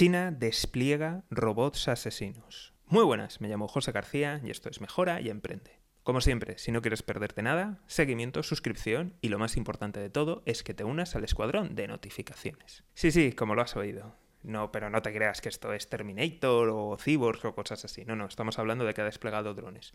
China despliega robots asesinos. Muy buenas, me llamo José García y esto es Mejora y Emprende. Como siempre, si no quieres perderte nada, seguimiento, suscripción y lo más importante de todo es que te unas al escuadrón de notificaciones. Sí, sí, como lo has oído. No, pero no te creas que esto es Terminator o Cyborg o cosas así. No, no, estamos hablando de que ha desplegado drones.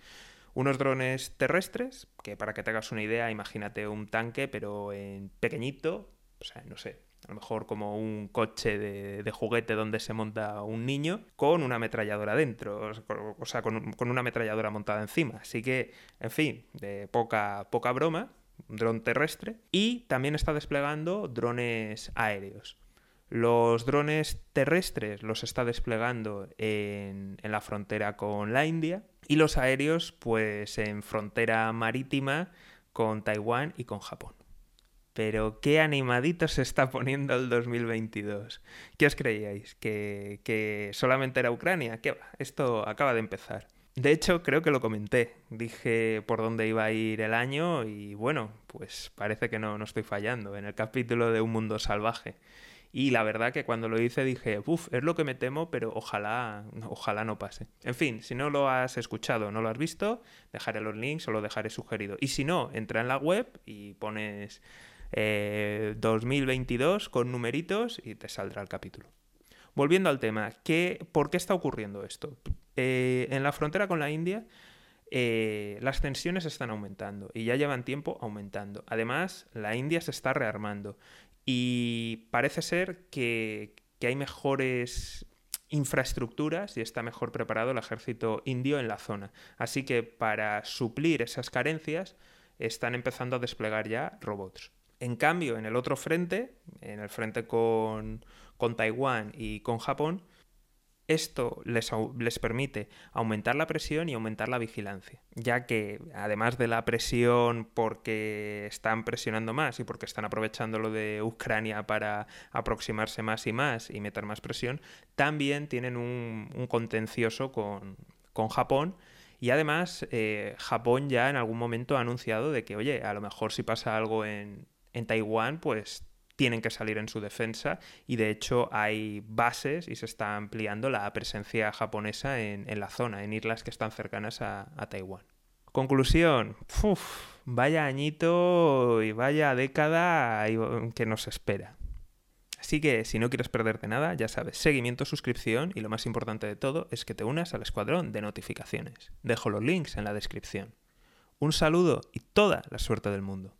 Unos drones terrestres, que para que te hagas una idea, imagínate un tanque, pero en pequeñito, o sea, no sé, a lo mejor como un coche de, juguete donde se monta un niño, con una ametralladora dentro, o sea, con, una ametralladora montada encima. Así que, en fin, de poca, poca broma, un dron terrestre. Y también está desplegando drones aéreos. Los drones terrestres los está desplegando en, en, la frontera con la India y los aéreos pues en frontera marítima con Taiwán y con Japón. Pero qué animadito se está poniendo el 2022. ¿Qué os creíais? ¿Que, solamente era Ucrania? ¿Qué va? Esto acaba de empezar. De hecho, creo que lo comenté. Dije por dónde iba a ir el año y bueno, pues parece que no, no estoy fallando. En el capítulo de Un Mundo Salvaje. Y la verdad que cuando lo hice dije, uff, es lo que me temo, pero ojalá, ojalá no pase. En fin, si no lo has escuchado, no lo has visto, dejaré los links o lo dejaré sugerido. Y si no, entra en la web y pones 2022 eh, con numeritos y te saldrá el capítulo. Volviendo al tema, ¿qué, ¿por qué está ocurriendo esto? Eh, en la frontera con la India eh, las tensiones están aumentando y ya llevan tiempo aumentando. Además, la India se está rearmando y parece ser que, que hay mejores infraestructuras y está mejor preparado el ejército indio en la zona. Así que para suplir esas carencias están empezando a desplegar ya robots. En cambio, en el otro frente, en el frente con, Taiwán y con Japón, esto les, les, permite aumentar la presión y aumentar la vigilancia, ya que además de la presión porque están presionando más y porque están aprovechando lo de Ucrania para aproximarse más y más y meter más presión, también tienen un, contencioso con, con Japón. Y además eh, Japón ya en algún momento ha anunciado de que, oye, a lo mejor si pasa algo en, en Taiwán, pues tienen que salir en su defensa y de hecho hay bases y se está ampliando la presencia japonesa en, la zona, en islas que están cercanas a, Taiwán. Conclusión, vaya añito y vaya década que nos espera. Así que si no quieres perderte nada, ya sabes, seguimiento, suscripción y lo más importante de todo es que te unas al escuadrón de notificaciones. Dejo los links en la descripción. Un saludo y toda la suerte del mundo.